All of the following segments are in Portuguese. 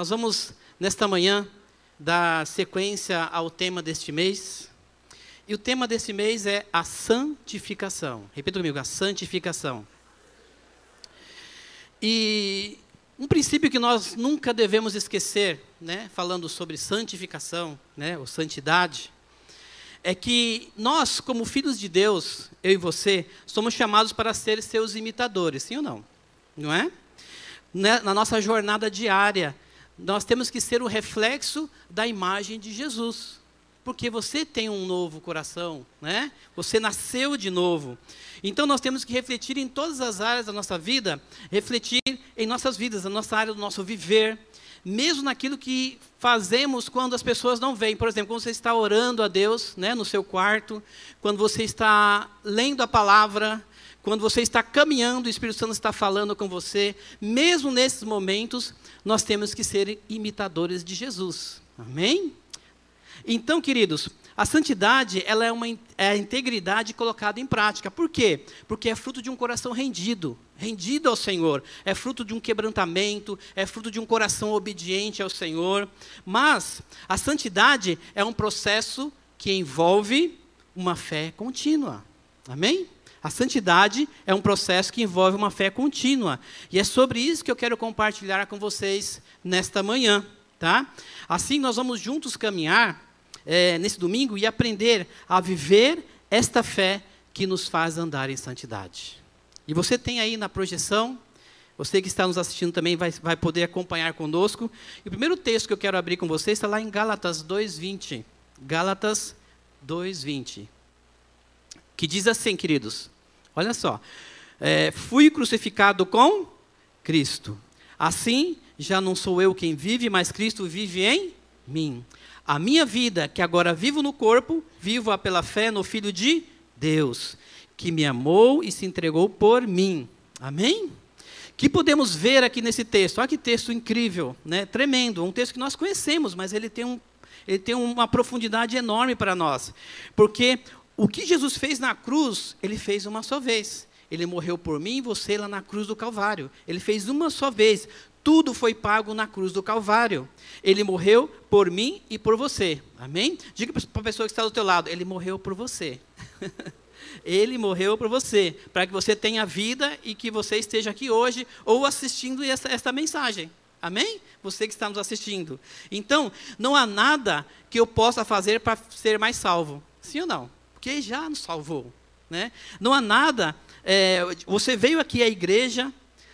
Nós vamos, nesta manhã, dar sequência ao tema deste mês. E o tema deste mês é a santificação. Repita comigo, a santificação. E um princípio que nós nunca devemos esquecer, né, falando sobre santificação, né, ou santidade, é que nós, como filhos de Deus, eu e você, somos chamados para ser seus imitadores, sim ou não? Não é? Né, na nossa jornada diária, nós temos que ser o reflexo da imagem de Jesus. Porque você tem um novo coração, né? Você nasceu de novo. Então nós temos que refletir em todas as áreas da nossa vida, refletir em nossas vidas, na nossa área do nosso viver, mesmo naquilo que fazemos quando as pessoas não veem. Por exemplo, quando você está orando a Deus, né, no seu quarto, quando você está lendo a palavra, quando você está caminhando, o Espírito Santo está falando com você, mesmo nesses momentos, nós temos que ser imitadores de Jesus. Amém? Então, queridos, a santidade ela é, uma, é a integridade colocada em prática. Por quê? Porque é fruto de um coração rendido, rendido ao Senhor. É fruto de um quebrantamento, é fruto de um coração obediente ao Senhor. Mas a santidade é um processo que envolve uma fé contínua. Amém? A santidade é um processo que envolve uma fé contínua. E é sobre isso que eu quero compartilhar com vocês nesta manhã. Tá? Assim, nós vamos juntos caminhar é, nesse domingo e aprender a viver esta fé que nos faz andar em santidade. E você tem aí na projeção, você que está nos assistindo também vai, vai poder acompanhar conosco. E o primeiro texto que eu quero abrir com você está lá em Gálatas 2,20. Gálatas 2,20. Que diz assim, queridos: olha só. É, fui crucificado com Cristo. Assim, já não sou eu quem vive, mas Cristo vive em mim. A minha vida, que agora vivo no corpo, vivo-a pela fé no Filho de Deus, que me amou e se entregou por mim. Amém? Que podemos ver aqui nesse texto? Olha que texto incrível, né? tremendo. Um texto que nós conhecemos, mas ele tem, um, ele tem uma profundidade enorme para nós. Porque o que Jesus fez na cruz, ele fez uma só vez. Ele morreu por mim e você lá na cruz do Calvário. Ele fez uma só vez. Tudo foi pago na cruz do Calvário. Ele morreu por mim e por você. Amém? Diga para a pessoa que está do teu lado, ele morreu por você. ele morreu por você, para que você tenha vida e que você esteja aqui hoje ou assistindo essa, esta mensagem. Amém? Você que está nos assistindo. Então, não há nada que eu possa fazer para ser mais salvo. Sim ou não? Porque já nos salvou. Né? Não há nada. É, você veio aqui à igreja,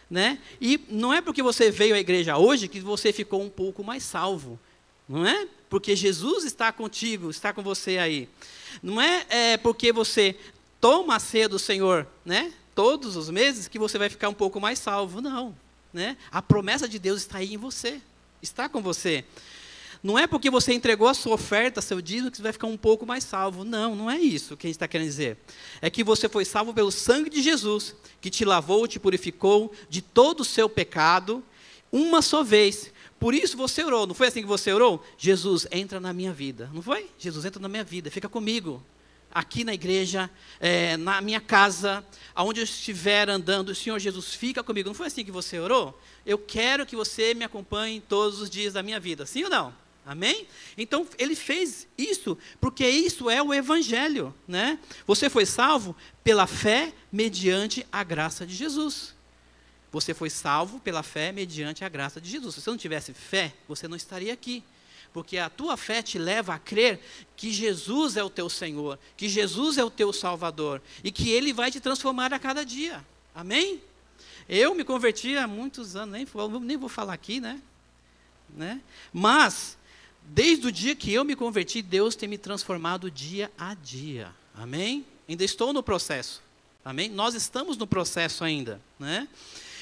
né? E não é porque você veio à igreja hoje que você ficou um pouco mais salvo, não é? Porque Jesus está contigo, está com você aí. Não é, é porque você toma a ceia do Senhor, né? Todos os meses que você vai ficar um pouco mais salvo, não, né? A promessa de Deus está aí em você, está com você. Não é porque você entregou a sua oferta, seu dízimo, que você vai ficar um pouco mais salvo. Não, não é isso que a gente está querendo dizer. É que você foi salvo pelo sangue de Jesus, que te lavou, te purificou de todo o seu pecado, uma só vez. Por isso você orou. Não foi assim que você orou? Jesus, entra na minha vida. Não foi? Jesus, entra na minha vida, fica comigo. Aqui na igreja, é, na minha casa, aonde eu estiver andando, Senhor Jesus fica comigo. Não foi assim que você orou? Eu quero que você me acompanhe todos os dias da minha vida. Sim ou não? Amém? Então ele fez isso porque isso é o evangelho, né? Você foi salvo pela fé mediante a graça de Jesus. Você foi salvo pela fé mediante a graça de Jesus. Se você não tivesse fé, você não estaria aqui. Porque a tua fé te leva a crer que Jesus é o teu Senhor, que Jesus é o teu Salvador e que Ele vai te transformar a cada dia. Amém? Eu me converti há muitos anos, nem, nem vou falar aqui, né? né? Mas Desde o dia que eu me converti, Deus tem me transformado dia a dia. Amém? Ainda estou no processo. Amém? Nós estamos no processo ainda, né?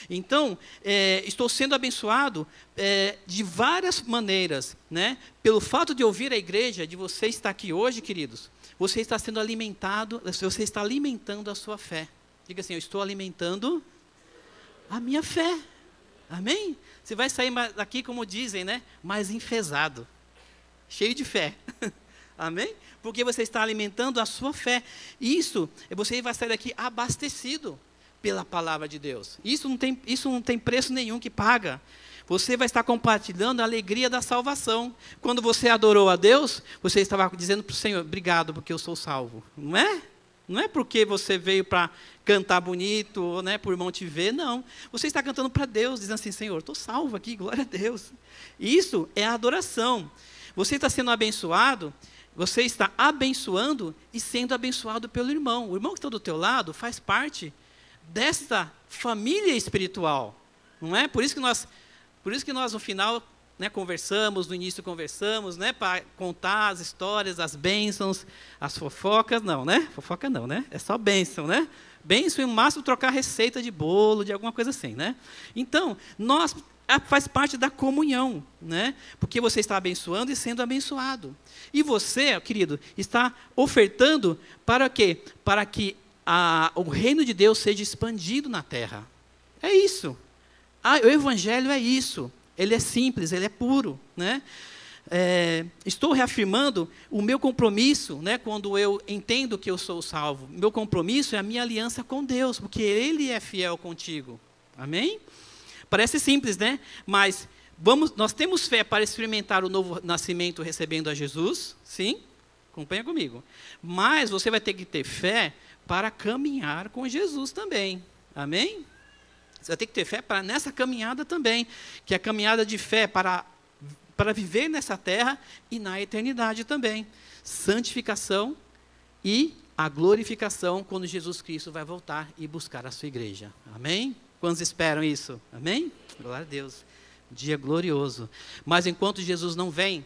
Então, é, estou sendo abençoado é, de várias maneiras, né? Pelo fato de ouvir a igreja, de você estar aqui hoje, queridos, você está sendo alimentado, você está alimentando a sua fé. Diga assim, eu estou alimentando a minha fé. Amém? Você vai sair daqui, como dizem, né? Mais enfesado, cheio de fé. Amém? Porque você está alimentando a sua fé. Isso, você vai sair daqui abastecido pela palavra de Deus. Isso não tem, isso não tem preço nenhum que paga. Você vai estar compartilhando a alegria da salvação. Quando você adorou a Deus, você estava dizendo para o Senhor: Obrigado, porque eu sou salvo. Não é? Não é porque você veio para cantar bonito, ou né, por irmão te ver, não. Você está cantando para Deus, dizendo assim: Senhor, estou salvo aqui, glória a Deus. Isso é adoração. Você está sendo abençoado, você está abençoando e sendo abençoado pelo irmão. O irmão que está do teu lado faz parte desta família espiritual. Não é? Por isso que nós por isso que nós, no final, né, conversamos, no início conversamos, né, para contar as histórias, as bênçãos, as fofocas, não, né? Fofoca não, né? É só bênção, né? Bênção e o máximo trocar receita de bolo, de alguma coisa assim, né? Então, nós faz parte da comunhão, né? Porque você está abençoando e sendo abençoado. E você, querido, está ofertando para quê? Para que a, o reino de Deus seja expandido na terra. É isso. Ah, o evangelho é isso. Ele é simples, ele é puro, né? É, estou reafirmando o meu compromisso, né, quando eu entendo que eu sou salvo. Meu compromisso é a minha aliança com Deus, porque Ele é fiel contigo. Amém? Parece simples, né? Mas vamos, nós temos fé para experimentar o novo nascimento recebendo a Jesus, sim? Acompanha comigo. Mas você vai ter que ter fé para caminhar com Jesus também. Amém? Você vai ter que ter fé para nessa caminhada também, que é a caminhada de fé para, para viver nessa terra e na eternidade também. Santificação e a glorificação quando Jesus Cristo vai voltar e buscar a sua igreja. Amém? Quantos esperam isso? Amém? Glória a Deus. Dia glorioso. Mas enquanto Jesus não vem,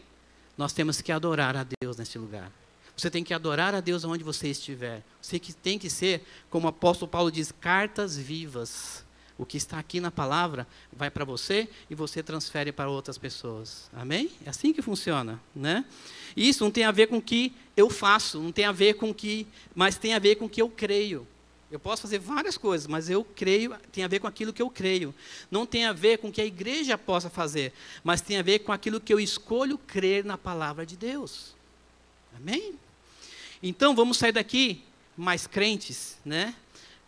nós temos que adorar a Deus neste lugar. Você tem que adorar a Deus onde você estiver. Você que tem que ser, como o apóstolo Paulo diz, cartas vivas o que está aqui na palavra vai para você e você transfere para outras pessoas. Amém? É assim que funciona, né? Isso não tem a ver com o que eu faço, não tem a ver com o que, mas tem a ver com o que eu creio. Eu posso fazer várias coisas, mas eu creio, tem a ver com aquilo que eu creio. Não tem a ver com o que a igreja possa fazer, mas tem a ver com aquilo que eu escolho crer na palavra de Deus. Amém? Então vamos sair daqui mais crentes, né?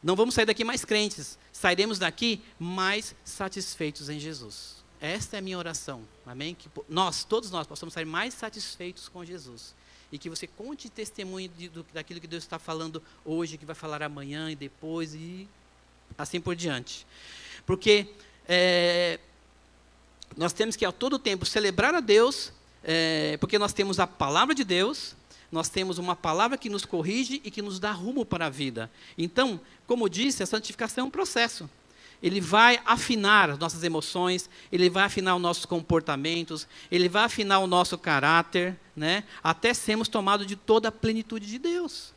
Não vamos sair daqui mais crentes, sairemos daqui mais satisfeitos em Jesus. Esta é a minha oração, amém? Que nós, todos nós, possamos sair mais satisfeitos com Jesus. E que você conte testemunho de, do, daquilo que Deus está falando hoje, que vai falar amanhã e depois, e assim por diante. Porque é, nós temos que a todo tempo celebrar a Deus, é, porque nós temos a palavra de Deus, nós temos uma palavra que nos corrige e que nos dá rumo para a vida. Então, como disse, a santificação é um processo. Ele vai afinar as nossas emoções, ele vai afinar os nossos comportamentos, ele vai afinar o nosso caráter, né? até sermos tomados de toda a plenitude de Deus.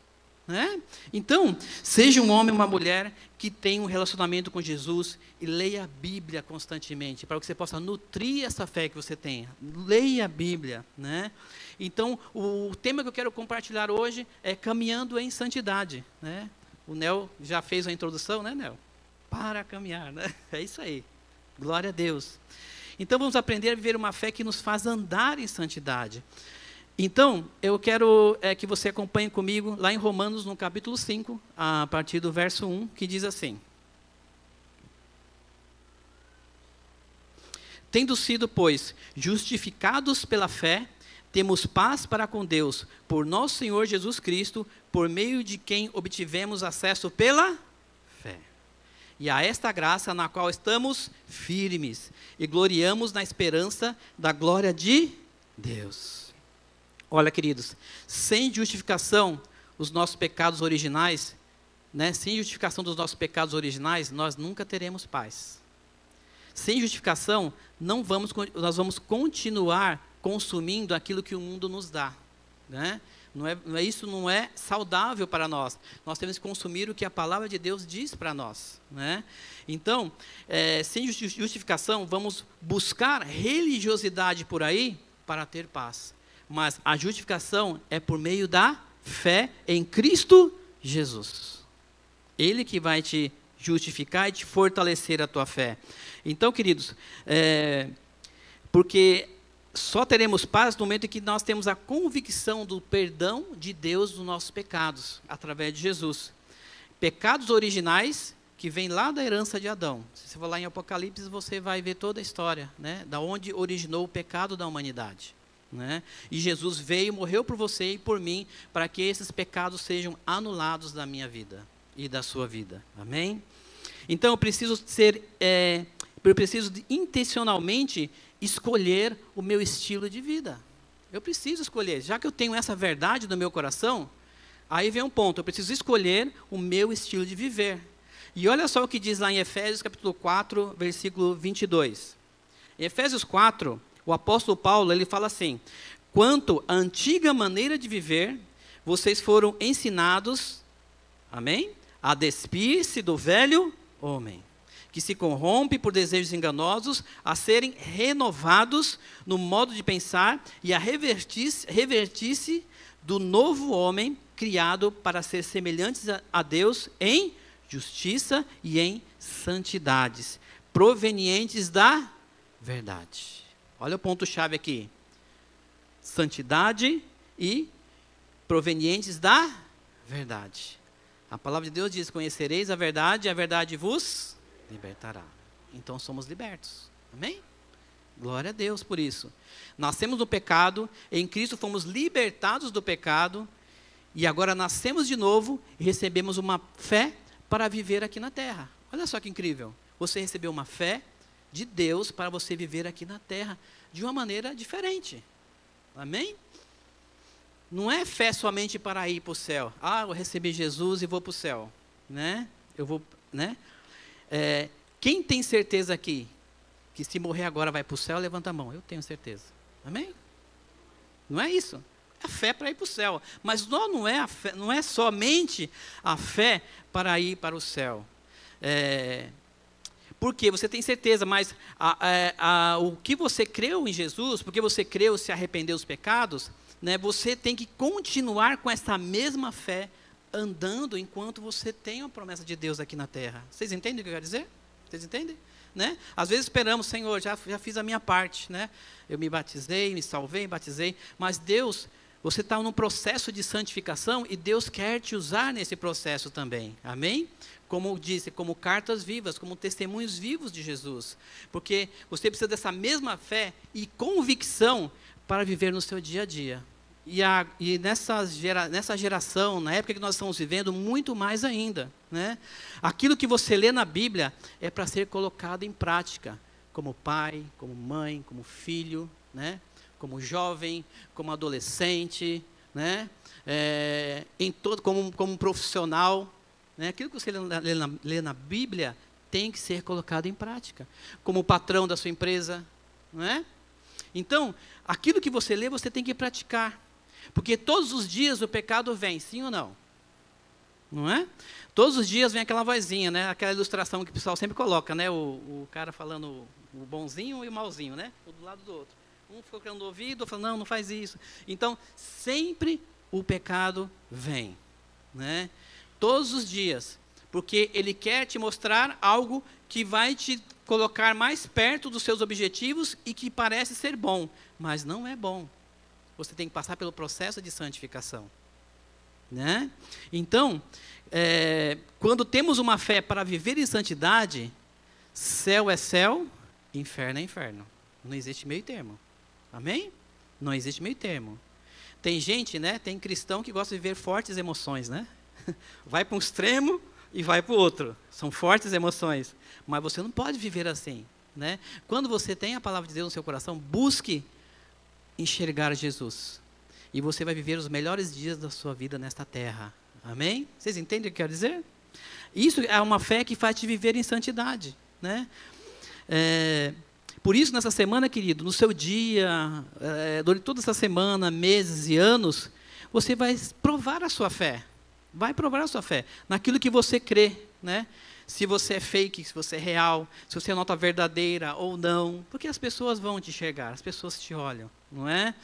Né? Então, seja um homem ou uma mulher que tenha um relacionamento com Jesus e leia a Bíblia constantemente, para que você possa nutrir essa fé que você tenha. Leia a Bíblia. Né? Então, o tema que eu quero compartilhar hoje é caminhando em santidade. Né? O Nel já fez a introdução, né, Nel? Para caminhar, né? É isso aí. Glória a Deus. Então, vamos aprender a viver uma fé que nos faz andar em santidade. Então, eu quero é, que você acompanhe comigo lá em Romanos, no capítulo 5, a partir do verso 1, que diz assim: Tendo sido, pois, justificados pela fé, temos paz para com Deus, por nosso Senhor Jesus Cristo, por meio de quem obtivemos acesso pela. E a esta graça na qual estamos firmes e gloriamos na esperança da glória de Deus. Olha, queridos, sem justificação, os nossos pecados originais, né, sem justificação dos nossos pecados originais, nós nunca teremos paz. Sem justificação, não vamos, nós vamos continuar consumindo aquilo que o mundo nos dá. Né? Não é, não é, isso não é saudável para nós. Nós temos que consumir o que a palavra de Deus diz para nós. Né? Então, é, sem justificação, vamos buscar religiosidade por aí para ter paz. Mas a justificação é por meio da fé em Cristo Jesus. Ele que vai te justificar e te fortalecer a tua fé. Então, queridos, é, porque só teremos paz no momento em que nós temos a convicção do perdão de Deus dos nossos pecados, através de Jesus. Pecados originais que vêm lá da herança de Adão. Se você for lá em Apocalipse, você vai ver toda a história, né, da onde originou o pecado da humanidade. Né? E Jesus veio, morreu por você e por mim, para que esses pecados sejam anulados da minha vida e da sua vida. Amém? Então eu preciso ser, é, eu preciso intencionalmente escolher o meu estilo de vida. Eu preciso escolher, já que eu tenho essa verdade no meu coração, aí vem um ponto, eu preciso escolher o meu estilo de viver. E olha só o que diz lá em Efésios capítulo 4, versículo 22. Em Efésios 4, o apóstolo Paulo, ele fala assim: "Quanto à antiga maneira de viver, vocês foram ensinados, amém? A despir-se do velho homem que se corrompe por desejos enganosos, a serem renovados no modo de pensar e a revertir-se revertir do novo homem criado para ser semelhantes a Deus em justiça e em santidades, provenientes da verdade. Olha o ponto-chave aqui: santidade e provenientes da verdade. A palavra de Deus diz: Conhecereis a verdade, e a verdade vos libertará. Então somos libertos. Amém? Glória a Deus por isso. Nascemos do pecado, em Cristo fomos libertados do pecado, e agora nascemos de novo e recebemos uma fé para viver aqui na terra. Olha só que incrível. Você recebeu uma fé de Deus para você viver aqui na terra de uma maneira diferente. Amém? Não é fé somente para ir para o céu. Ah, eu recebi Jesus e vou para o céu. Né? Eu vou, né? É, quem tem certeza aqui que se morrer agora vai para o céu, levanta a mão. Eu tenho certeza. Amém? Não é isso. É a fé para ir para o céu. Mas não, é fé, não é somente a fé para ir para o céu. É, porque você tem certeza, mas a, a, a, o que você creu em Jesus, porque você creu se arrependeu dos pecados, né, você tem que continuar com essa mesma fé andando enquanto você tem a promessa de Deus aqui na terra. Vocês entendem o que eu quero dizer? Vocês entendem? Né? Às vezes esperamos, Senhor, já, já fiz a minha parte, né? Eu me batizei, me salvei, batizei, mas Deus, você está num processo de santificação e Deus quer te usar nesse processo também. Amém? Como disse, como cartas vivas, como testemunhos vivos de Jesus. Porque você precisa dessa mesma fé e convicção para viver no seu dia a dia. E, a, e nessa, gera, nessa geração, na época que nós estamos vivendo, muito mais ainda. Né? Aquilo que você lê na Bíblia é para ser colocado em prática, como pai, como mãe, como filho, né? como jovem, como adolescente, né? É, em todo, como, como profissional. Né? Aquilo que você lê na, lê, na, lê na Bíblia tem que ser colocado em prática, como patrão da sua empresa. Não é? Então, aquilo que você lê, você tem que praticar. Porque todos os dias o pecado vem, sim ou não? Não é? Todos os dias vem aquela vozinha, né? Aquela ilustração que o pessoal sempre coloca, né? O, o cara falando o bonzinho e o malzinho, né? Um do lado do outro. Um ficou criando o ouvido, falando, não, não faz isso. Então, sempre o pecado vem, né? Todos os dias. Porque ele quer te mostrar algo que vai te colocar mais perto dos seus objetivos e que parece ser bom, mas não é bom você tem que passar pelo processo de santificação. Né? Então, é, quando temos uma fé para viver em santidade, céu é céu, inferno é inferno. Não existe meio termo. Amém? Não existe meio termo. Tem gente, né? Tem cristão que gosta de viver fortes emoções, né? Vai para um extremo e vai para o outro. São fortes emoções. Mas você não pode viver assim. Né? Quando você tem a palavra de Deus no seu coração, busque enxergar Jesus. E você vai viver os melhores dias da sua vida nesta terra. Amém? Vocês entendem o que eu quero dizer? Isso é uma fé que faz te viver em santidade. Né? É, por isso, nessa semana, querido, no seu dia, é, durante toda essa semana, meses e anos, você vai provar a sua fé. Vai provar a sua fé naquilo que você crê, né? Se você é fake, se você é real, se você é nota verdadeira ou não, porque as pessoas vão te enxergar, as pessoas te olham, não é?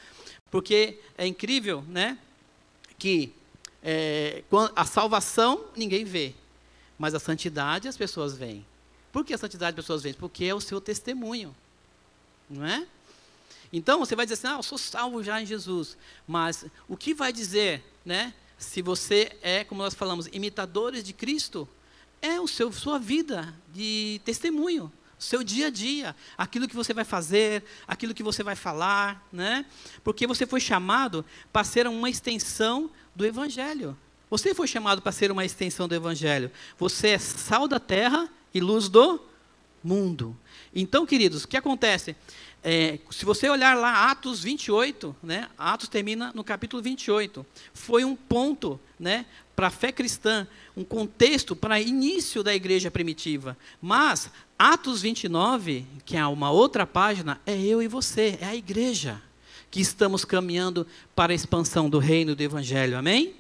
Porque é incrível, né? Que é, a salvação ninguém vê, mas a santidade as pessoas veem. Por que a santidade as pessoas veem? Porque é o seu testemunho, não é? Então você vai dizer assim, ah, eu sou salvo já em Jesus. Mas o que vai dizer, né? Se você é, como nós falamos, imitadores de Cristo, é o seu sua vida de testemunho, seu dia a dia, aquilo que você vai fazer, aquilo que você vai falar, né? Porque você foi chamado para ser uma extensão do evangelho. Você foi chamado para ser uma extensão do evangelho. Você é sal da terra e luz do mundo. Então, queridos, o que acontece? É, se você olhar lá Atos 28, né, Atos termina no capítulo 28, foi um ponto né, para a fé cristã, um contexto para início da igreja primitiva. Mas Atos 29, que é uma outra página, é eu e você, é a igreja que estamos caminhando para a expansão do reino do evangelho. Amém?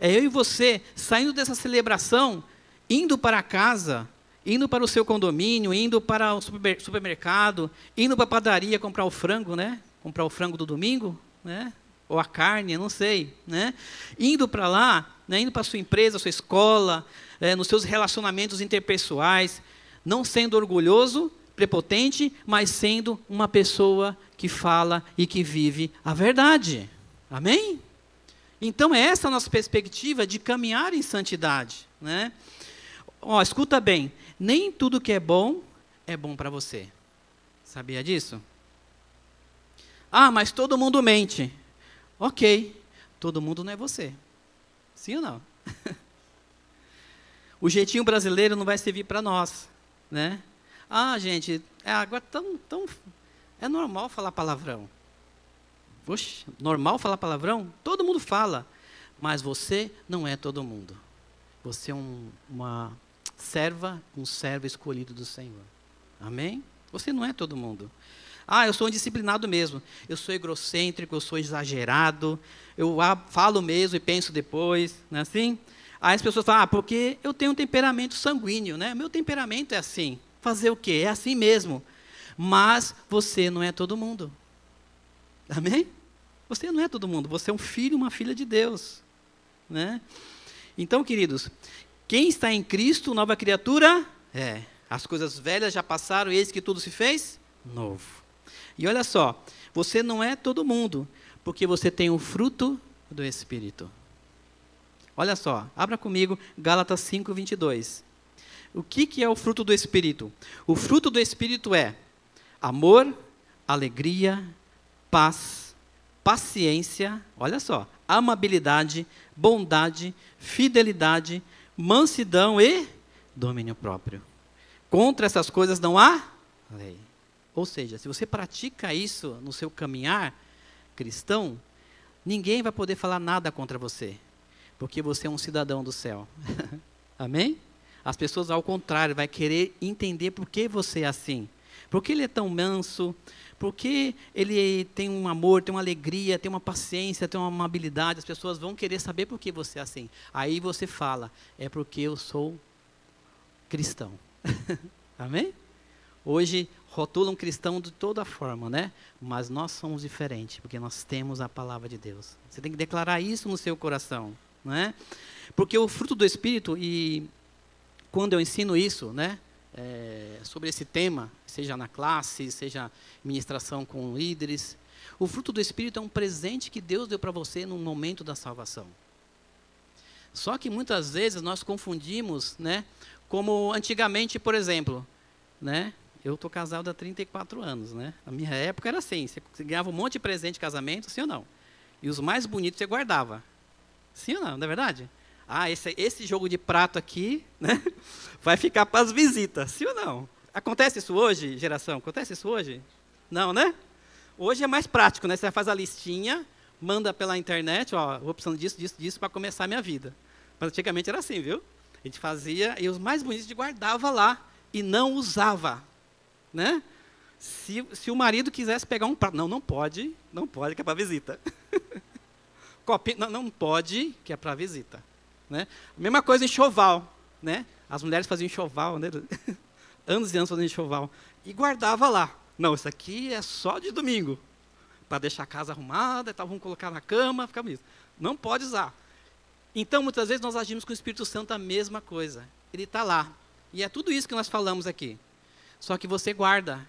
É eu e você saindo dessa celebração, indo para casa, indo para o seu condomínio, indo para o supermercado, indo para a padaria comprar o frango, né? Comprar o frango do domingo, né? Ou a carne, não sei, né? Indo para lá, né? indo para a sua empresa, sua escola, é, nos seus relacionamentos interpessoais, não sendo orgulhoso, prepotente, mas sendo uma pessoa que fala e que vive a verdade. Amém? Então, é essa a nossa perspectiva de caminhar em santidade. Né? Ó, escuta bem, nem tudo que é bom é bom para você. Sabia disso? Ah, mas todo mundo mente. Ok, todo mundo não é você. Sim ou não? o jeitinho brasileiro não vai servir para nós, né? Ah, gente, é agora tão, tão é normal falar palavrão. Oxe, normal falar palavrão? Todo mundo fala, mas você não é todo mundo. Você é um, uma serva, um servo escolhido do Senhor. Amém? Você não é todo mundo. Ah, eu sou indisciplinado mesmo. Eu sou egocêntrico, eu sou exagerado. Eu falo mesmo e penso depois, não é assim? Aí as pessoas falam, ah, porque eu tenho um temperamento sanguíneo, né? Meu temperamento é assim. Fazer o quê? É assim mesmo. Mas você não é todo mundo. Amém? Você não é todo mundo. Você é um filho, uma filha de Deus. Né? Então, queridos, quem está em Cristo, nova criatura, é. As coisas velhas já passaram, eis que tudo se fez novo. E olha só, você não é todo mundo, porque você tem o fruto do Espírito. Olha só, abra comigo Gálatas 5, 22. O que, que é o fruto do Espírito? O fruto do Espírito é amor, alegria, paz, paciência, olha só, amabilidade, bondade, fidelidade, mansidão e domínio próprio. Contra essas coisas não há lei. Ou seja, se você pratica isso no seu caminhar cristão, ninguém vai poder falar nada contra você, porque você é um cidadão do céu. Amém? As pessoas, ao contrário, vai querer entender por que você é assim. Por que ele é tão manso? Por que ele tem um amor, tem uma alegria, tem uma paciência, tem uma amabilidade? As pessoas vão querer saber por que você é assim. Aí você fala, é porque eu sou cristão. Amém? Hoje rotulam cristão de toda forma, né? Mas nós somos diferentes, porque nós temos a palavra de Deus. Você tem que declarar isso no seu coração, né? Porque o fruto do Espírito, e quando eu ensino isso, né? é, sobre esse tema, seja na classe, seja ministração com líderes. O fruto do Espírito é um presente que Deus deu para você no momento da salvação. Só que muitas vezes nós confundimos, né, como antigamente, por exemplo, né, eu estou casado há 34 anos, né? Na minha época era assim, você ganhava um monte de presente de casamento, sim ou não? E os mais bonitos você guardava. Sim ou não, não é verdade? ah, esse, esse jogo de prato aqui né, vai ficar para as visitas, sim ou não? Acontece isso hoje, geração? Acontece isso hoje? Não, né? Hoje é mais prático, né? Você faz a listinha, manda pela internet, ó, vou precisando disso, disso, disso para começar a minha vida. Mas antigamente era assim, viu? A gente fazia e os mais bonitos de guardava lá e não usava, né? Se, se o marido quisesse pegar um prato, não, não pode, não pode, que é para visita. copinho. Não, não pode, que é para visita. Né? A mesma coisa em. Né? As mulheres faziam enxoval, né? anos e anos fazendo enxoval. E guardava lá. Não, isso aqui é só de domingo. Para deixar a casa arrumada, então vamos colocar na cama, ficar isso. Não pode usar. Então, muitas vezes, nós agimos com o Espírito Santo a mesma coisa. Ele está lá. E é tudo isso que nós falamos aqui. Só que você guarda.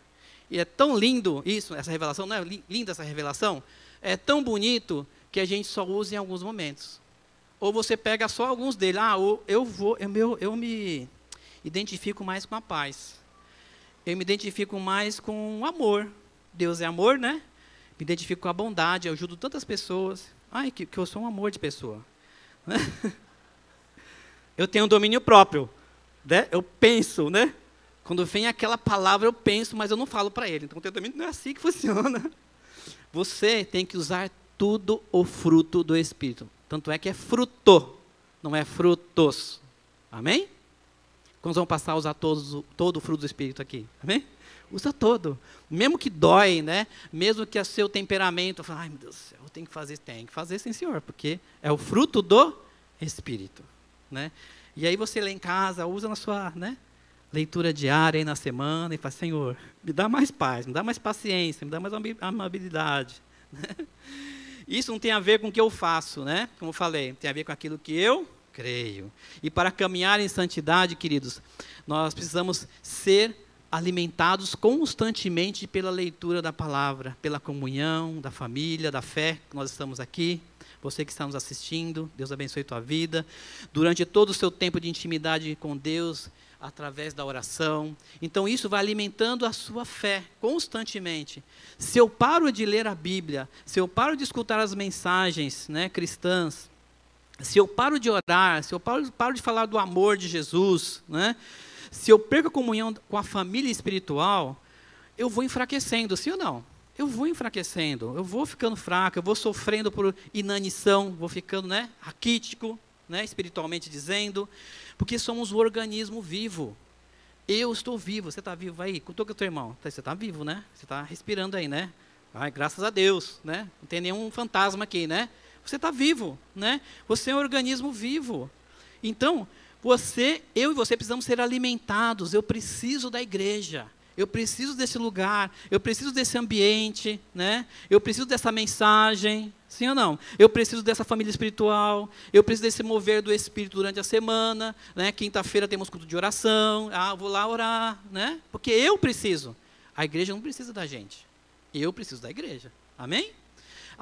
E é tão lindo isso, essa revelação, não é linda essa revelação? É tão bonito que a gente só usa em alguns momentos. Ou você pega só alguns dele. Ah, eu vou, eu, eu, eu me identifico mais com a paz. Eu me identifico mais com o amor. Deus é amor, né? Me identifico com a bondade, eu ajudo tantas pessoas. Ai, que, que eu sou um amor de pessoa. eu tenho um domínio próprio. Né? Eu penso, né? Quando vem aquela palavra, eu penso, mas eu não falo para ele. Então, o domínio não é assim que funciona. Você tem que usar tudo o fruto do Espírito. Tanto é que é fruto, não é frutos. Amém? Quando vamos passar a usar todos, todo o fruto do Espírito aqui. Amém? Usa todo. Mesmo que dói, né? Mesmo que o seu temperamento, ai meu Deus do céu, eu tenho que fazer, tem que fazer sim, senhor, porque é o fruto do Espírito, né? E aí você lá em casa, usa na sua, né? Leitura diária aí na semana e fala, Senhor, me dá mais paz, me dá mais paciência, me dá mais amabilidade. Né? Isso não tem a ver com o que eu faço, né? Como eu falei, tem a ver com aquilo que eu creio. E para caminhar em santidade, queridos, nós precisamos ser alimentados constantemente pela leitura da palavra, pela comunhão da família, da fé que nós estamos aqui. Você que está nos assistindo, Deus abençoe tua vida. Durante todo o seu tempo de intimidade com Deus, através da oração. Então isso vai alimentando a sua fé constantemente. Se eu paro de ler a Bíblia, se eu paro de escutar as mensagens né, cristãs, se eu paro de orar, se eu paro, paro de falar do amor de Jesus, né? se eu perco a comunhão com a família espiritual, eu vou enfraquecendo, sim ou não? Eu vou enfraquecendo, eu vou ficando fraco, eu vou sofrendo por inanição, vou ficando né, raquítico, né, espiritualmente dizendo, porque somos um organismo vivo. Eu estou vivo, você está vivo aí? Contou com o teu irmão, você está vivo, né? Você está respirando aí, né? Ai, graças a Deus, né? Não tem nenhum fantasma aqui, né? Você está vivo, né? Você é um organismo vivo. Então, você, eu e você precisamos ser alimentados. Eu preciso da igreja. Eu preciso desse lugar, eu preciso desse ambiente, né? Eu preciso dessa mensagem, sim ou não? Eu preciso dessa família espiritual, eu preciso desse mover do espírito durante a semana, né? Quinta-feira temos culto de oração, ah, vou lá orar, né? Porque eu preciso. A igreja não precisa da gente. Eu preciso da igreja. Amém?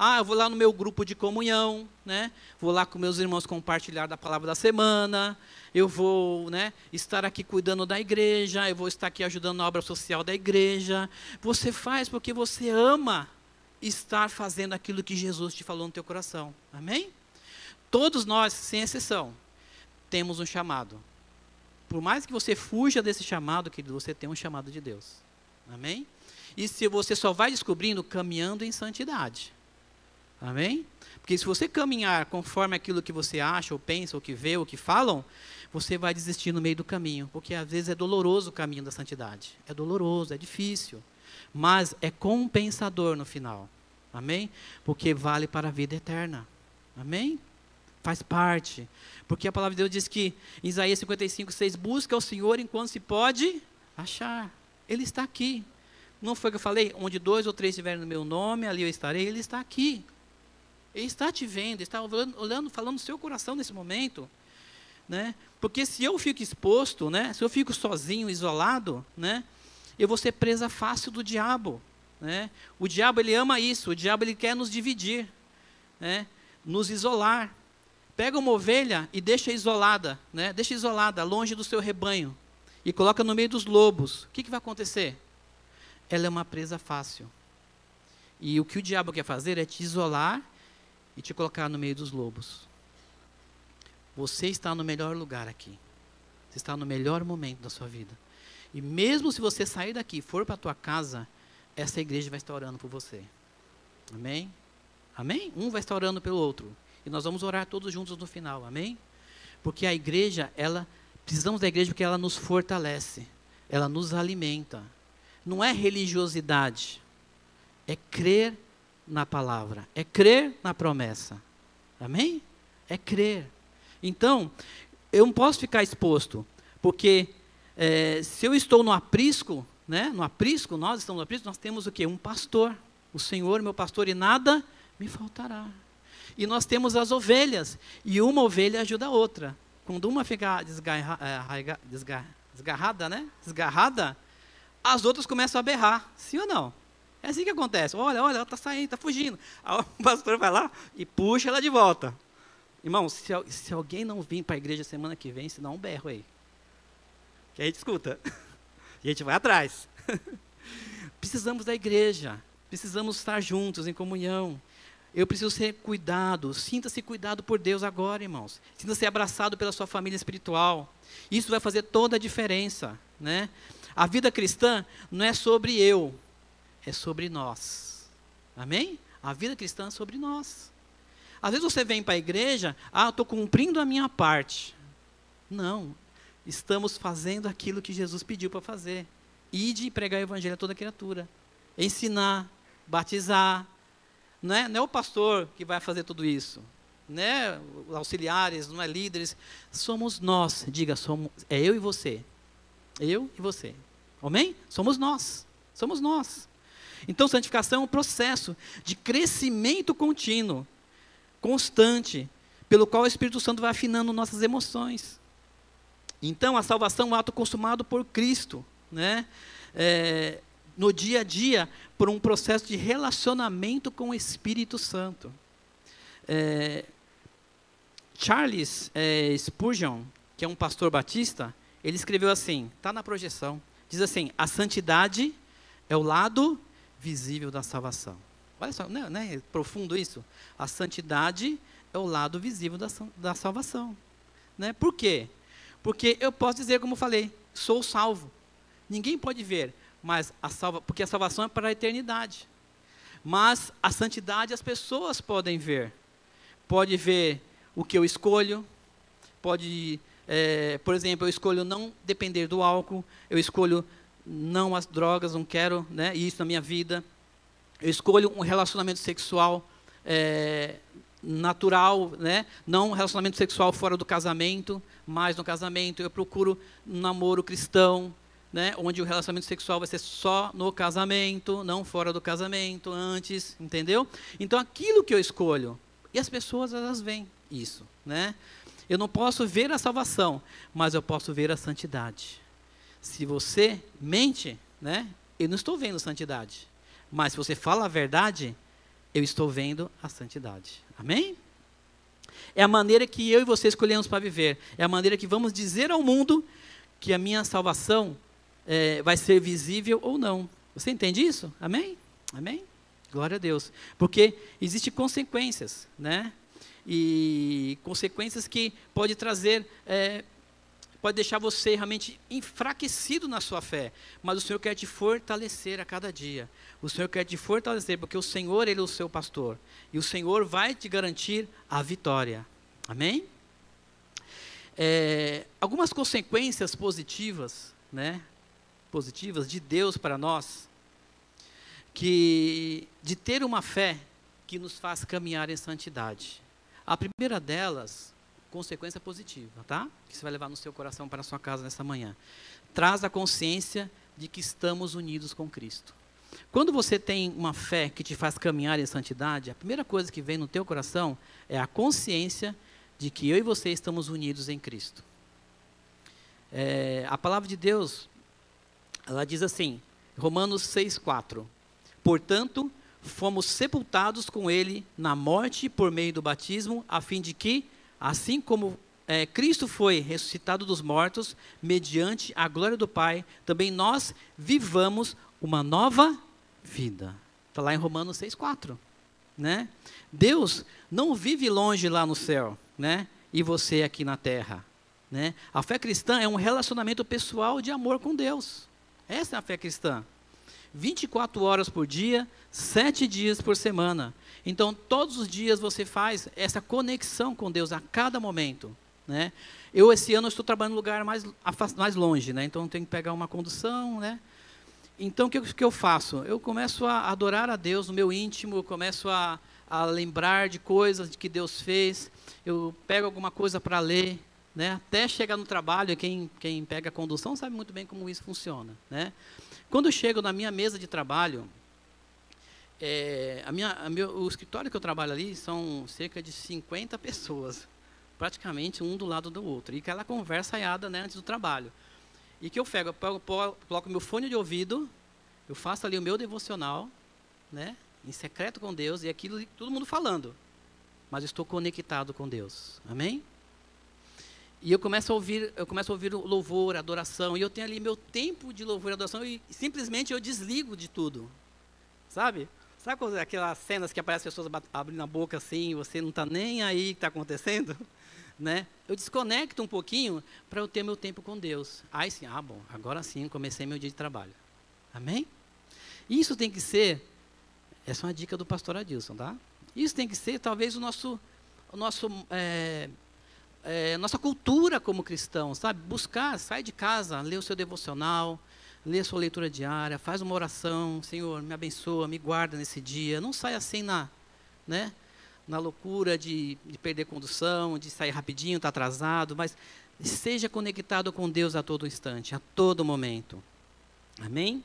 Ah, eu vou lá no meu grupo de comunhão, né? Vou lá com meus irmãos compartilhar da palavra da semana. Eu vou, né, estar aqui cuidando da igreja, eu vou estar aqui ajudando na obra social da igreja. Você faz porque você ama estar fazendo aquilo que Jesus te falou no teu coração. Amém? Todos nós, sem exceção, temos um chamado. Por mais que você fuja desse chamado, querido, você tem um chamado de Deus. Amém? E se você só vai descobrindo caminhando em santidade. Amém? Porque se você caminhar conforme aquilo que você acha, ou pensa, ou que vê, ou que falam, você vai desistir no meio do caminho. Porque às vezes é doloroso o caminho da santidade. É doloroso, é difícil. Mas é compensador no final. Amém? Porque vale para a vida eterna. Amém? Faz parte. Porque a palavra de Deus diz que em Isaías 55, 6, busca o Senhor enquanto se pode achar. Ele está aqui. Não foi o que eu falei? Onde dois ou três estiverem no meu nome, ali eu estarei. Ele está aqui. Ele está te vendo, está olhando, falando no seu coração nesse momento. Né? Porque se eu fico exposto, né? se eu fico sozinho, isolado, né? eu vou ser presa fácil do diabo. Né? O diabo ele ama isso, o diabo ele quer nos dividir, né? nos isolar. Pega uma ovelha e deixa isolada, né? deixa isolada, longe do seu rebanho, e coloca no meio dos lobos. O que, que vai acontecer? Ela é uma presa fácil. E o que o diabo quer fazer é te isolar e te colocar no meio dos lobos. Você está no melhor lugar aqui. Você está no melhor momento da sua vida. E mesmo se você sair daqui e for para a tua casa, essa igreja vai estar orando por você. Amém? Amém? Um vai estar orando pelo outro. E nós vamos orar todos juntos no final. Amém? Porque a igreja, ela precisamos da igreja porque ela nos fortalece. Ela nos alimenta. Não é religiosidade. É crer na palavra, é crer na promessa. Amém? É crer. Então, eu não posso ficar exposto, porque é, se eu estou no aprisco, né, no aprisco, nós estamos no aprisco, nós temos o quê? Um pastor. O Senhor, meu pastor, e nada me faltará. E nós temos as ovelhas, e uma ovelha ajuda a outra. Quando uma fica desgarra, é, desgarrada, né? Desgarrada, as outras começam a berrar. Sim ou não? É assim que acontece. Olha, olha, ela está saindo, está fugindo. O pastor vai lá e puxa ela de volta. Irmão, se, se alguém não vir para a igreja semana que vem, se dá um berro aí. Que a gente escuta. A gente vai atrás. Precisamos da igreja. Precisamos estar juntos em comunhão. Eu preciso ser cuidado. Sinta-se cuidado por Deus agora, irmãos. Sinta-se abraçado pela sua família espiritual. Isso vai fazer toda a diferença, né? A vida cristã não é sobre eu, é sobre nós. Amém? A vida cristã é sobre nós. Às vezes você vem para a igreja, ah, estou cumprindo a minha parte. Não, estamos fazendo aquilo que Jesus pediu para fazer. Ide e pregar o evangelho a toda criatura. Ensinar, batizar. Não é, não é o pastor que vai fazer tudo isso. Né? Auxiliares, não é líderes. Somos nós. Diga, somos, é eu e você. Eu e você. Amém? Somos nós. Somos nós. Então, santificação é um processo de crescimento contínuo, constante, pelo qual o Espírito Santo vai afinando nossas emoções. Então, a salvação é um ato consumado por Cristo, né? É, no dia a dia, por um processo de relacionamento com o Espírito Santo. É, Charles é, Spurgeon, que é um pastor batista, ele escreveu assim, está na projeção, diz assim, a santidade é o lado visível da salvação. Olha só, não é, não é profundo isso? A santidade é o lado visível da, da salvação. Né? Por quê? Porque eu posso dizer, como falei, sou salvo. Ninguém pode ver, mas a salva, porque a salvação é para a eternidade. Mas a santidade as pessoas podem ver. Pode ver o que eu escolho, pode, é, por exemplo, eu escolho não depender do álcool, eu escolho não as drogas, não quero né, isso na minha vida. Eu escolho um relacionamento sexual é, natural, né? não um relacionamento sexual fora do casamento, mas no casamento. Eu procuro um namoro cristão, né? onde o relacionamento sexual vai ser só no casamento, não fora do casamento, antes, entendeu? Então aquilo que eu escolho, e as pessoas elas veem isso. Né? Eu não posso ver a salvação, mas eu posso ver a santidade. Se você mente, né? eu não estou vendo santidade. Mas se você fala a verdade, eu estou vendo a santidade. Amém? É a maneira que eu e você escolhemos para viver. É a maneira que vamos dizer ao mundo que a minha salvação é, vai ser visível ou não. Você entende isso? Amém? Amém? Glória a Deus. Porque existem consequências, né? E consequências que pode trazer é, pode deixar você realmente enfraquecido na sua fé, mas o Senhor quer te fortalecer a cada dia. O Senhor quer te fortalecer, porque o Senhor, Ele é o seu pastor. E o Senhor vai te garantir a vitória. Amém? É, algumas consequências positivas, né? Positivas de Deus para nós, que de ter uma fé que nos faz caminhar em santidade. A primeira delas consequência positiva, tá? Que você vai levar no seu coração para a sua casa nessa manhã. Traz a consciência de que estamos unidos com Cristo. Quando você tem uma fé que te faz caminhar em santidade, a primeira coisa que vem no teu coração é a consciência de que eu e você estamos unidos em Cristo. É, a palavra de Deus, ela diz assim, Romanos 6,4: Portanto, fomos sepultados com Ele na morte por meio do batismo, a fim de que Assim como é, Cristo foi ressuscitado dos mortos, mediante a glória do Pai, também nós vivamos uma nova vida. Está lá em Romanos 6,4. Né? Deus não vive longe lá no céu, né? e você aqui na terra. Né? A fé cristã é um relacionamento pessoal de amor com Deus. Essa é a fé cristã. 24 horas por dia, 7 dias por semana. Então, todos os dias você faz essa conexão com Deus a cada momento. Né? Eu, esse ano, estou trabalhando em um lugar mais, mais longe, né? então tenho que pegar uma condução. Né? Então, o que, que eu faço? Eu começo a adorar a Deus no meu íntimo, eu começo a, a lembrar de coisas que Deus fez, eu pego alguma coisa para ler, né? até chegar no trabalho, quem, quem pega a condução sabe muito bem como isso funciona. Né? Quando eu chego na minha mesa de trabalho, é, a minha, a meu, o escritório que eu trabalho ali são cerca de 50 pessoas, praticamente um do lado do outro, e aquela conversa aiada né, antes do trabalho. E que eu pego, eu coloco meu fone de ouvido, eu faço ali o meu devocional, né, em secreto com Deus, e aquilo todo mundo falando. Mas estou conectado com Deus. Amém? E eu começo a ouvir, eu começo a ouvir louvor, adoração, e eu tenho ali meu tempo de louvor e adoração e simplesmente eu desligo de tudo. Sabe? Sabe aquelas cenas que aparecem pessoas abrindo a boca assim, você não está nem aí que está acontecendo? né? Eu desconecto um pouquinho para eu ter meu tempo com Deus. Aí sim, ah, bom, agora sim comecei meu dia de trabalho. Amém? Isso tem que ser, essa é uma dica do pastor Adilson, tá? Isso tem que ser talvez o nosso, o nosso, é, é, nossa cultura como cristão, sabe? Buscar, sai de casa, lê o seu devocional, lê a sua leitura diária, faz uma oração, Senhor, me abençoa, me guarda nesse dia. Não sai assim na, né? na loucura de, de perder condução, de sair rapidinho, estar tá atrasado, mas seja conectado com Deus a todo instante, a todo momento. Amém?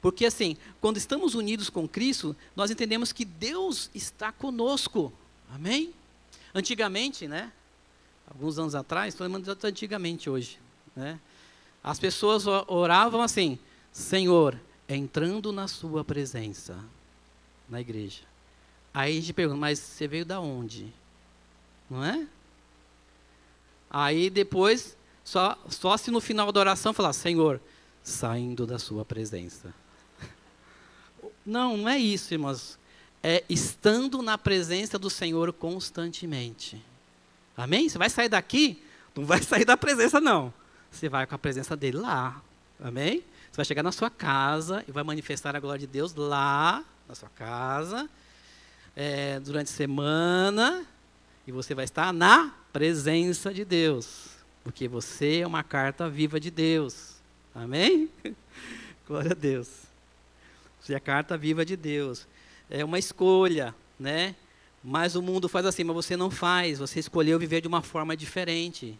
Porque assim, quando estamos unidos com Cristo, nós entendemos que Deus está conosco. Amém? Antigamente, né? Alguns anos atrás, estou lembrando antigamente hoje, né? As pessoas oravam assim: Senhor, entrando na Sua presença, na igreja. Aí a gente pergunta, mas você veio da onde? Não é? Aí depois, só, só se no final da oração falar, Senhor, saindo da sua presença. Não, não é isso, irmãos. É estando na presença do Senhor constantemente. Amém? Você vai sair daqui, não vai sair da presença, não. Você vai com a presença dele lá. Amém? Você vai chegar na sua casa e vai manifestar a glória de Deus lá, na sua casa é, durante a semana e você vai estar na presença de Deus, porque você é uma carta viva de Deus. Amém? Glória a Deus. Você é a carta viva de Deus. É uma escolha, né? Mas o mundo faz assim, mas você não faz. Você escolheu viver de uma forma diferente.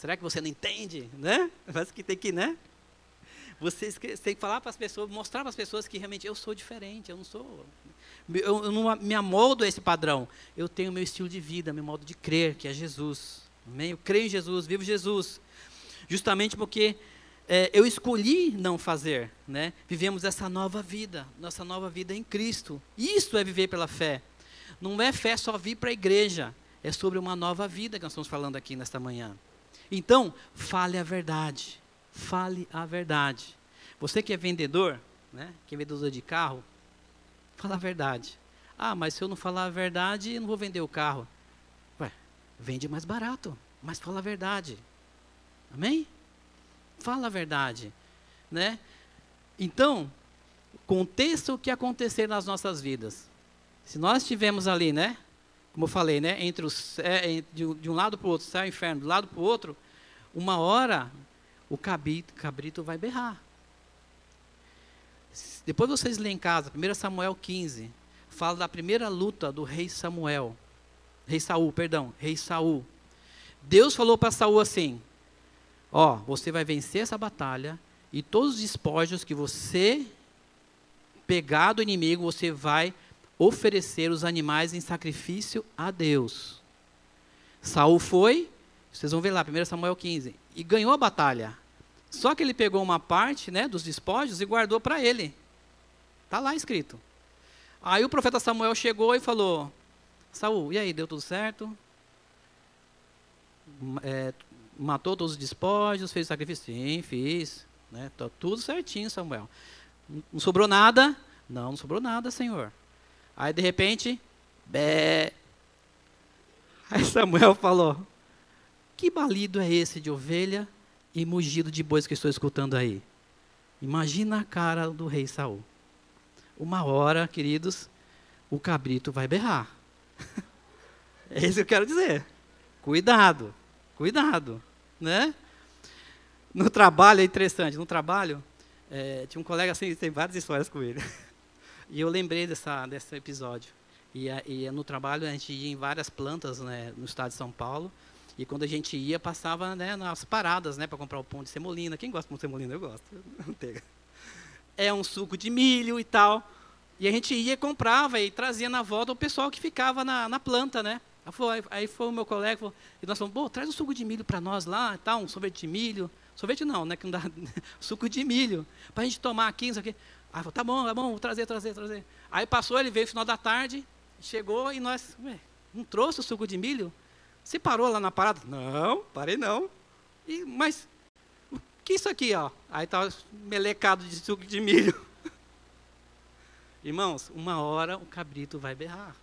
Será que você não entende, né? Parece que tem que, né? Você tem que falar para as pessoas, mostrar para as pessoas que realmente eu sou diferente, eu não sou eu não me amoldo a esse padrão. Eu tenho meu estilo de vida, meu modo de crer, que é Jesus. Amém? Eu creio em Jesus, vivo Jesus. Justamente porque é, eu escolhi não fazer. Né? Vivemos essa nova vida, nossa nova vida em Cristo. Isso é viver pela fé. Não é fé só vir para a igreja. É sobre uma nova vida que nós estamos falando aqui nesta manhã. Então, fale a verdade. Fale a verdade. Você que é vendedor, né? que é vendedor de carro, Fala a verdade. Ah, mas se eu não falar a verdade, eu não vou vender o carro. Ué, vende mais barato, mas fala a verdade. Amém? Fala a verdade, né? Então, aconteça o que acontecer nas nossas vidas. Se nós estivermos ali, né? Como eu falei, né? Entre é, de, um lado para o outro, céu e inferno, do lado para o outro, uma hora o cabrito, cabrito vai berrar. Depois vocês lêem em casa, 1 Samuel 15, fala da primeira luta do rei Samuel. Rei Saul, perdão, rei Saul. Deus falou para Saul assim: Ó, você vai vencer essa batalha e todos os despojos que você pegar do inimigo, você vai oferecer os animais em sacrifício a Deus. Saul foi, vocês vão ver lá, 1 Samuel 15, e ganhou a batalha. Só que ele pegou uma parte né, dos despojos e guardou para ele. Está lá escrito. Aí o profeta Samuel chegou e falou: Saul, e aí, deu tudo certo? É, matou todos os despojos, fez o sacrifício? Sim, fiz. Né, tá tudo certinho, Samuel. Não sobrou nada? Não, não sobrou nada, Senhor. Aí de repente, bé. Aí Samuel falou: Que balido é esse de ovelha e mugido de bois que estou escutando aí. Imagina a cara do rei Saul. Uma hora, queridos, o cabrito vai berrar. é isso que eu quero dizer. Cuidado, cuidado, né? No trabalho é interessante. No trabalho, É, tinha um colega assim, tem várias histórias com ele. E eu lembrei dessa, desse episódio. E, e, no trabalho a gente ia em várias plantas né, no estado de São Paulo. E quando a gente ia, passava né, nas paradas né, para comprar o pão de semolina. Quem gosta de pão de semolina? Eu gosto. É um suco de milho e tal. E a gente ia, comprava e trazia na volta o pessoal que ficava na, na planta, né? Aí foi, o meu colega, falou, e nós falamos, pô, traz um suco de milho para nós lá, tal, um sorvete de milho. Sorvete não, né? Que não dá suco de milho. Para a gente tomar aqui, isso aqui. Aí falou, tá bom, tá bom, vou trazer, trazer, trazer. Aí passou, ele veio no final da tarde, chegou e nós, ué, não trouxe o suco de milho? Você parou lá na parada? Não, parei não. E, mas, o que é isso aqui, ó? Aí estava melecado de suco de milho. Irmãos, uma hora o cabrito vai berrar.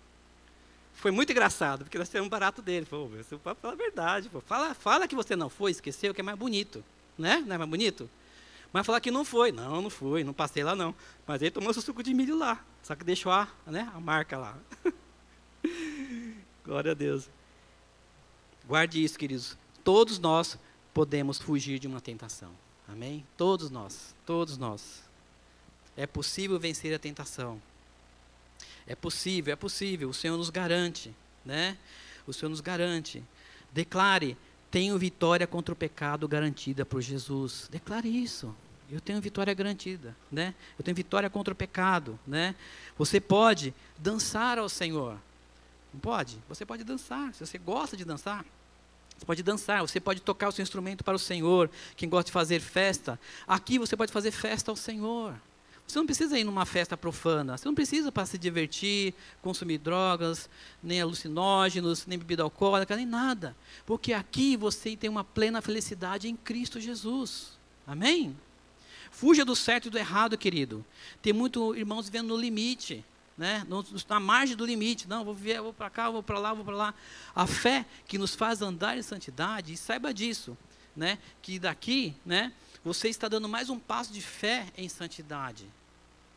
Foi muito engraçado, porque nós temos um barato dele. Falou, você falar a verdade. Pô. Fala, fala que você não foi, esqueceu, que é mais bonito. Né? Não é mais bonito? Mas falar que não foi. Não, não foi, não passei lá não. Mas ele tomou seu suco de milho lá. Só que deixou a, né, a marca lá. Glória a Deus. Guarde isso, queridos. Todos nós podemos fugir de uma tentação. Amém? Todos nós. Todos nós. É possível vencer a tentação. É possível, é possível. O Senhor nos garante, né? O Senhor nos garante. Declare: tenho vitória contra o pecado garantida por Jesus. Declare isso. Eu tenho vitória garantida, né? Eu tenho vitória contra o pecado, né? Você pode dançar ao Senhor. Não pode? Você pode dançar. Se você gosta de dançar, você pode dançar, você pode tocar o seu instrumento para o Senhor. Quem gosta de fazer festa, aqui você pode fazer festa ao Senhor. Você não precisa ir numa festa profana. Você não precisa para se divertir, consumir drogas, nem alucinógenos, nem bebida alcoólica, nem nada. Porque aqui você tem uma plena felicidade em Cristo Jesus. Amém? Fuja do certo e do errado, querido. Tem muitos irmãos vivendo no limite. Né? na margem do limite, não, vou, vou para cá, vou para lá, vou para lá. A fé que nos faz andar em santidade, e saiba disso, né? que daqui, né, você está dando mais um passo de fé em santidade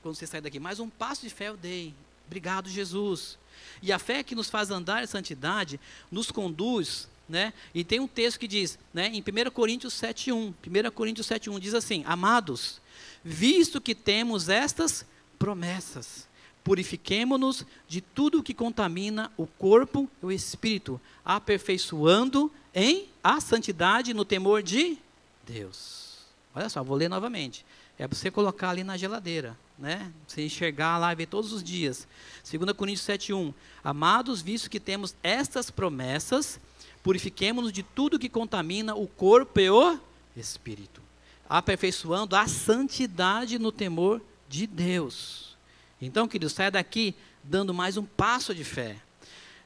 quando você sai daqui. Mais um passo de fé eu dei. Obrigado, Jesus. E a fé que nos faz andar em santidade nos conduz, né? E tem um texto que diz, né, em 1 Coríntios 7:1, 1 Coríntios 7:1 diz assim: "Amados, visto que temos estas promessas, purifiquemo-nos de tudo que contamina o corpo e o espírito, aperfeiçoando em a santidade no temor de Deus." Olha só, vou ler novamente. É para você colocar ali na geladeira né? Você enxergar lá e ver todos os dias. 2 Coríntios 7:1. Amados, visto que temos estas promessas, purifiquemo-nos de tudo que contamina o corpo e o espírito, aperfeiçoando a santidade no temor de Deus. Então, queridos, saia daqui dando mais um passo de fé.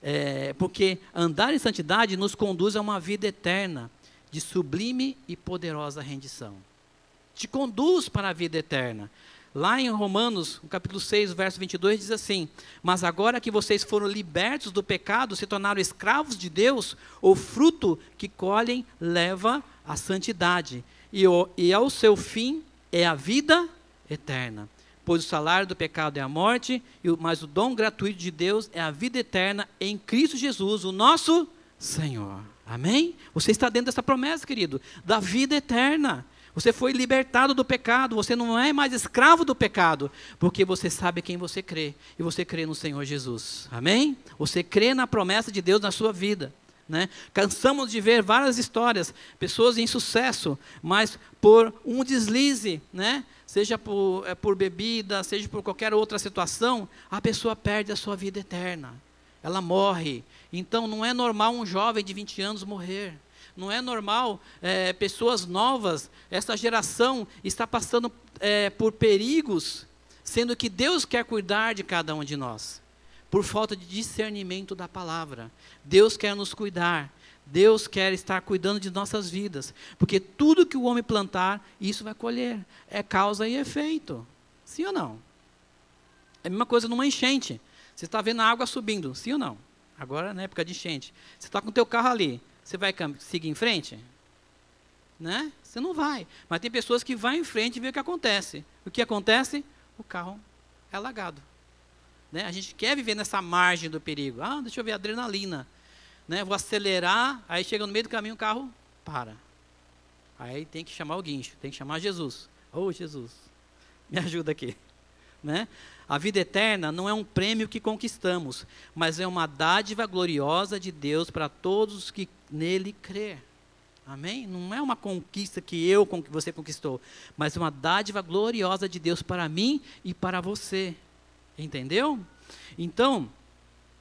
É, porque andar em santidade nos conduz a uma vida eterna, de sublime e poderosa rendição. Te conduz para a vida eterna. Lá em Romanos, no capítulo 6, verso 22, diz assim: Mas agora que vocês foram libertos do pecado, se tornaram escravos de Deus, o fruto que colhem leva à santidade, e, o, e ao seu fim é a vida eterna. Pois o salário do pecado é a morte, mas o dom gratuito de Deus é a vida eterna em Cristo Jesus, o nosso Senhor. Amém? Você está dentro dessa promessa, querido, da vida eterna. Você foi libertado do pecado, você não é mais escravo do pecado, porque você sabe quem você crê, e você crê no Senhor Jesus. Amém? Você crê na promessa de Deus na sua vida. Né? Cansamos de ver várias histórias, pessoas em sucesso, mas por um deslize, né? seja por, é, por bebida, seja por qualquer outra situação, a pessoa perde a sua vida eterna. Ela morre. Então não é normal um jovem de 20 anos morrer. Não é normal é, pessoas novas, essa geração está passando é, por perigos, sendo que Deus quer cuidar de cada um de nós, por falta de discernimento da palavra. Deus quer nos cuidar. Deus quer estar cuidando de nossas vidas, porque tudo que o homem plantar, isso vai colher. É causa e efeito. Sim ou não? É a mesma coisa numa enchente. Você está vendo a água subindo, sim ou não? Agora na época de enchente. Você está com o teu carro ali. Você vai seguir em frente? Né? Você não vai. Mas tem pessoas que vão em frente e vê o que acontece. O que acontece? O carro é alagado. Né? A gente quer viver nessa margem do perigo. Ah, deixa eu ver, adrenalina. Né? Vou acelerar, aí chega no meio do caminho, o carro para. Aí tem que chamar o guincho, tem que chamar Jesus. Ô oh, Jesus, Me ajuda aqui. Né? A vida eterna não é um prêmio que conquistamos, mas é uma dádiva gloriosa de Deus para todos que nele crer. Amém? Não é uma conquista que eu, que você conquistou, mas uma dádiva gloriosa de Deus para mim e para você. Entendeu? Então,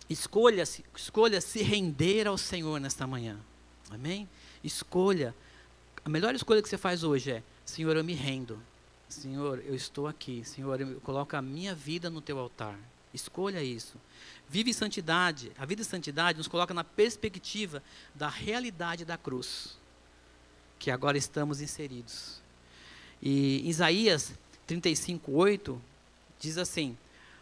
escolha, escolha se render ao Senhor nesta manhã. Amém? Escolha. A melhor escolha que você faz hoje é: Senhor, eu me rendo. Senhor, eu estou aqui. Senhor, eu coloco a minha vida no teu altar. Escolha isso. Vive em santidade. A vida em santidade nos coloca na perspectiva da realidade da cruz, que agora estamos inseridos. E Isaías 35:8 diz assim: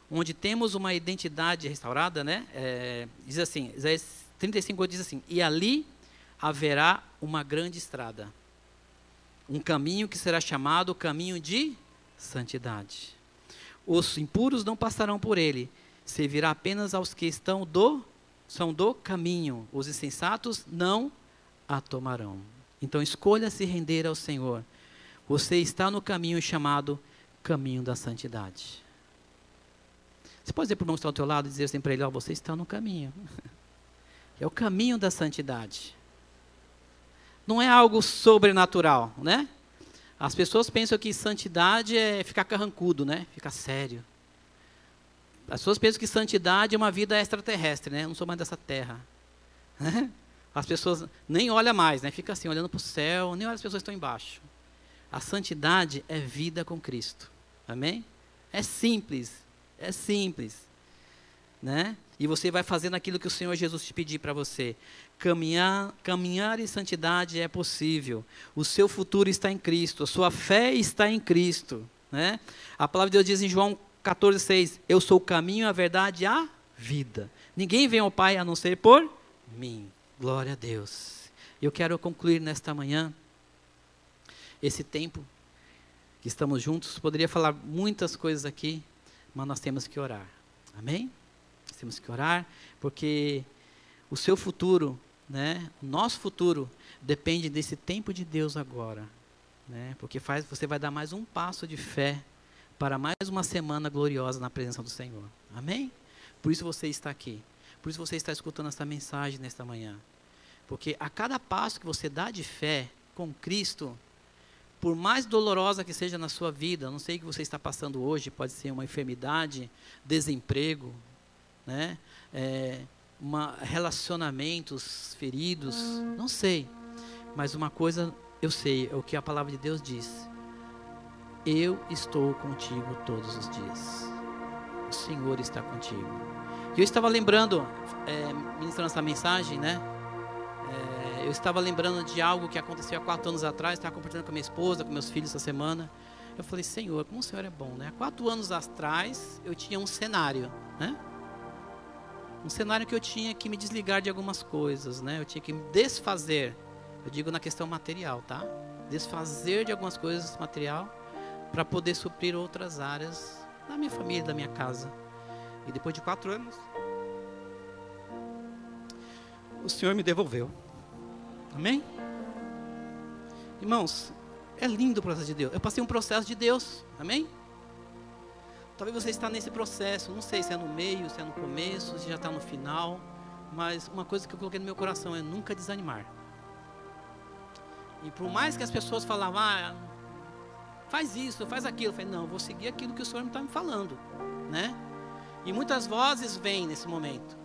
onde temos uma identidade restaurada, né? É, diz assim, Isaías 35:8 diz assim: e ali haverá uma grande estrada um caminho que será chamado caminho de santidade. Os impuros não passarão por ele, servirá apenas aos que estão do são do caminho. Os insensatos não a tomarão. Então escolha se render ao Senhor. Você está no caminho chamado caminho da santidade. Você pode dizer para o irmão que está ao teu lado e dizer assim para ele: ó, você está no caminho. É o caminho da santidade não é algo sobrenatural, né? As pessoas pensam que santidade é ficar carrancudo, né? Ficar sério. As pessoas pensam que santidade é uma vida extraterrestre, né? Eu não sou mais dessa terra. As pessoas nem olham mais, né? Fica assim, olhando para o céu, nem olha as pessoas que estão embaixo. A santidade é vida com Cristo. Amém? É simples. É simples. Né? E você vai fazendo aquilo que o Senhor Jesus te pedir para você. Caminhar, caminhar em santidade é possível. O seu futuro está em Cristo. A sua fé está em Cristo. Né? A palavra de Deus diz em João 14,6: Eu sou o caminho, a verdade e a vida. Ninguém vem ao Pai a não ser por mim. Glória a Deus. Eu quero concluir nesta manhã esse tempo que estamos juntos. Poderia falar muitas coisas aqui, mas nós temos que orar. Amém? Temos que orar, porque o seu futuro né? O nosso futuro depende desse tempo de Deus agora, né? Porque faz, você vai dar mais um passo de fé para mais uma semana gloriosa na presença do Senhor. Amém? Por isso você está aqui. Por isso você está escutando essa mensagem nesta manhã. Porque a cada passo que você dá de fé com Cristo, por mais dolorosa que seja na sua vida, não sei o que você está passando hoje, pode ser uma enfermidade, desemprego, né? É, uma, relacionamentos feridos, não sei. Mas uma coisa eu sei, é o que a palavra de Deus diz. Eu estou contigo todos os dias. O Senhor está contigo. E eu estava lembrando, é, ministrando essa mensagem, né? É, eu estava lembrando de algo que aconteceu há quatro anos atrás. Estava compartilhando com a minha esposa, com meus filhos essa semana. Eu falei, Senhor, como o Senhor é bom, né? Há quatro anos atrás eu tinha um cenário, né? Um cenário que eu tinha que me desligar de algumas coisas, né? Eu tinha que me desfazer. Eu digo na questão material, tá? Desfazer de algumas coisas material para poder suprir outras áreas da minha família, da minha casa. E depois de quatro anos, o Senhor me devolveu. Amém? Irmãos, é lindo o processo de Deus. Eu passei um processo de Deus. Amém? Talvez você está nesse processo, não sei se é no meio, se é no começo, se já está no final, mas uma coisa que eu coloquei no meu coração é nunca desanimar. E por mais que as pessoas falavam, ah, faz isso, faz aquilo, eu falei, não, vou seguir aquilo que o Senhor está me falando, né? E muitas vozes vêm nesse momento.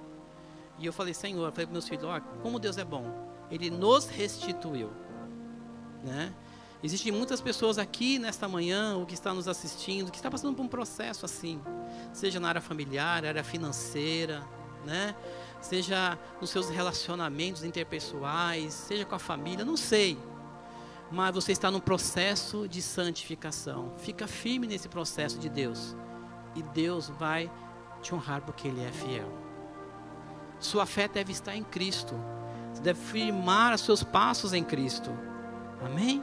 E eu falei, Senhor, eu falei para meus filhos, ó, como Deus é bom, Ele nos restituiu, né? Existem muitas pessoas aqui nesta manhã, ou que está nos assistindo, que está passando por um processo assim, seja na área familiar, área financeira, né? Seja nos seus relacionamentos interpessoais, seja com a família, não sei. Mas você está num processo de santificação. Fica firme nesse processo de Deus. E Deus vai te honrar porque Ele é fiel. Sua fé deve estar em Cristo. Você deve firmar os seus passos em Cristo. Amém?